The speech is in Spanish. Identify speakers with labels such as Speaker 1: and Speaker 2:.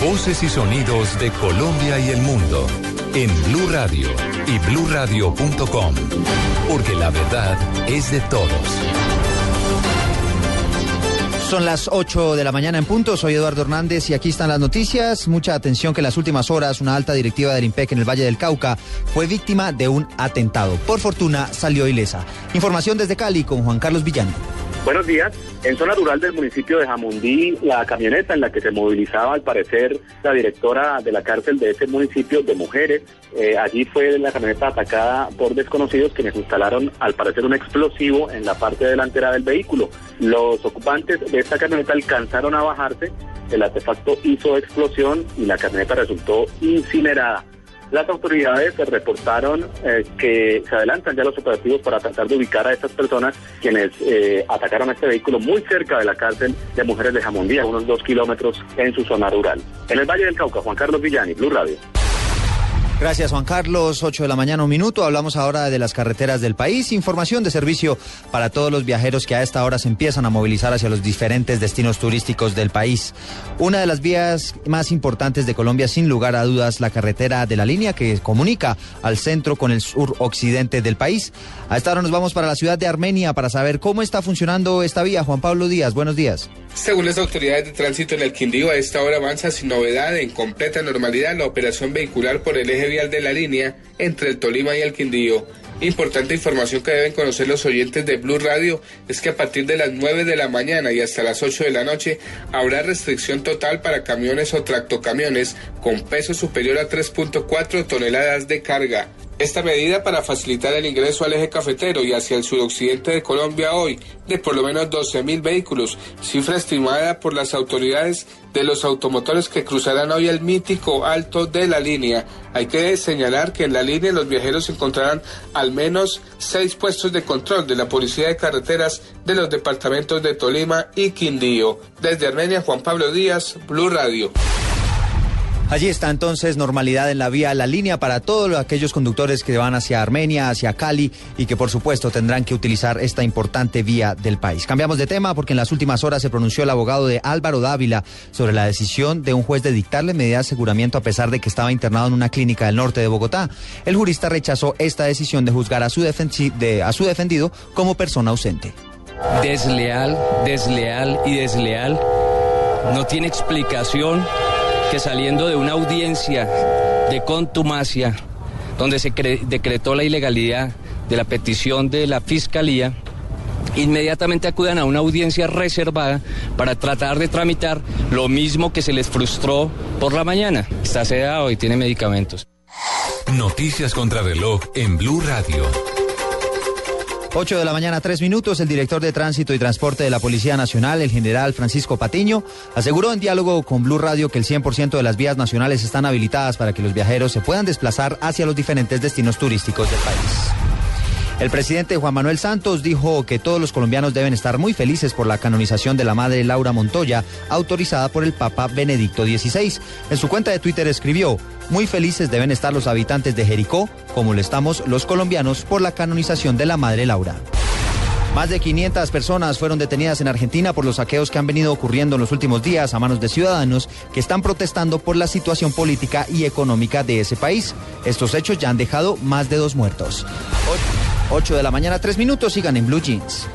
Speaker 1: Voces y sonidos de Colombia y el mundo en Blue Radio y BlueRadio.com, porque la verdad es de todos.
Speaker 2: Son las 8 de la mañana en punto. Soy Eduardo Hernández y aquí están las noticias. Mucha atención que en las últimas horas una alta directiva del IMPEC en el Valle del Cauca fue víctima de un atentado. Por fortuna salió ilesa. Información desde Cali con Juan Carlos Villano.
Speaker 3: Buenos días. En zona rural del municipio de Jamundí, la camioneta en la que se movilizaba, al parecer, la directora de la cárcel de ese municipio de mujeres, eh, allí fue la camioneta atacada por desconocidos quienes instalaron, al parecer, un explosivo en la parte delantera del vehículo. Los ocupantes de esta camioneta alcanzaron a bajarse, el artefacto hizo explosión y la camioneta resultó incinerada. Las autoridades reportaron eh, que se adelantan ya los operativos para tratar de ubicar a estas personas quienes eh, atacaron a este vehículo muy cerca de la cárcel de mujeres de Jamundí, a unos dos kilómetros en su zona rural. En el Valle del Cauca, Juan Carlos Villani, Blue Radio.
Speaker 2: Gracias Juan Carlos, 8 de la mañana, un minuto. Hablamos ahora de las carreteras del país. Información de servicio para todos los viajeros que a esta hora se empiezan a movilizar hacia los diferentes destinos turísticos del país. Una de las vías más importantes de Colombia, sin lugar a dudas, la carretera de la línea que comunica al centro con el sur occidente del país. A esta hora nos vamos para la ciudad de Armenia para saber cómo está funcionando esta vía. Juan Pablo Díaz, buenos días.
Speaker 4: Según las autoridades de tránsito en el Quindío, a esta hora avanza sin novedad, en completa normalidad, la operación vehicular por el eje de la línea entre el Tolima y el Quindío. Importante información que deben conocer los oyentes de Blue Radio es que a partir de las 9 de la mañana y hasta las 8 de la noche habrá restricción total para camiones o tractocamiones con peso superior a 3.4 toneladas de carga. Esta medida para facilitar el ingreso al eje cafetero y hacia el suroccidente de Colombia hoy de por lo menos 12.000 vehículos, cifra estimada por las autoridades de los automotores que cruzarán hoy el mítico alto de la línea. Hay que señalar que en la línea los viajeros encontrarán al menos seis puestos de control de la Policía de Carreteras de los departamentos de Tolima y Quindío. Desde Armenia, Juan Pablo Díaz, Blue Radio.
Speaker 2: Allí está entonces normalidad en la vía, la línea para todos aquellos conductores que van hacia Armenia, hacia Cali y que por supuesto tendrán que utilizar esta importante vía del país. Cambiamos de tema porque en las últimas horas se pronunció el abogado de Álvaro Dávila sobre la decisión de un juez de dictarle medidas de aseguramiento a pesar de que estaba internado en una clínica del norte de Bogotá. El jurista rechazó esta decisión de juzgar a su, de, a su defendido como persona ausente.
Speaker 5: Desleal, desleal y desleal. No tiene explicación que saliendo de una audiencia de contumacia, donde se decretó la ilegalidad de la petición de la Fiscalía, inmediatamente acudan a una audiencia reservada para tratar de tramitar lo mismo que se les frustró por la mañana. Está sedado y tiene medicamentos.
Speaker 1: Noticias contra reloj en Blue Radio.
Speaker 2: 8 de la mañana, tres minutos, el director de Tránsito y Transporte de la Policía Nacional, el general Francisco Patiño, aseguró en diálogo con Blue Radio que el 100% de las vías nacionales están habilitadas para que los viajeros se puedan desplazar hacia los diferentes destinos turísticos del país. El presidente Juan Manuel Santos dijo que todos los colombianos deben estar muy felices por la canonización de la madre Laura Montoya, autorizada por el Papa Benedicto XVI. En su cuenta de Twitter escribió, muy felices deben estar los habitantes de Jericó, como lo estamos los colombianos, por la canonización de la madre Laura. Más de 500 personas fueron detenidas en Argentina por los saqueos que han venido ocurriendo en los últimos días a manos de ciudadanos que están protestando por la situación política y económica de ese país. Estos hechos ya han dejado más de dos muertos. 8 de la mañana, 3 minutos, sigan en Blue Jeans.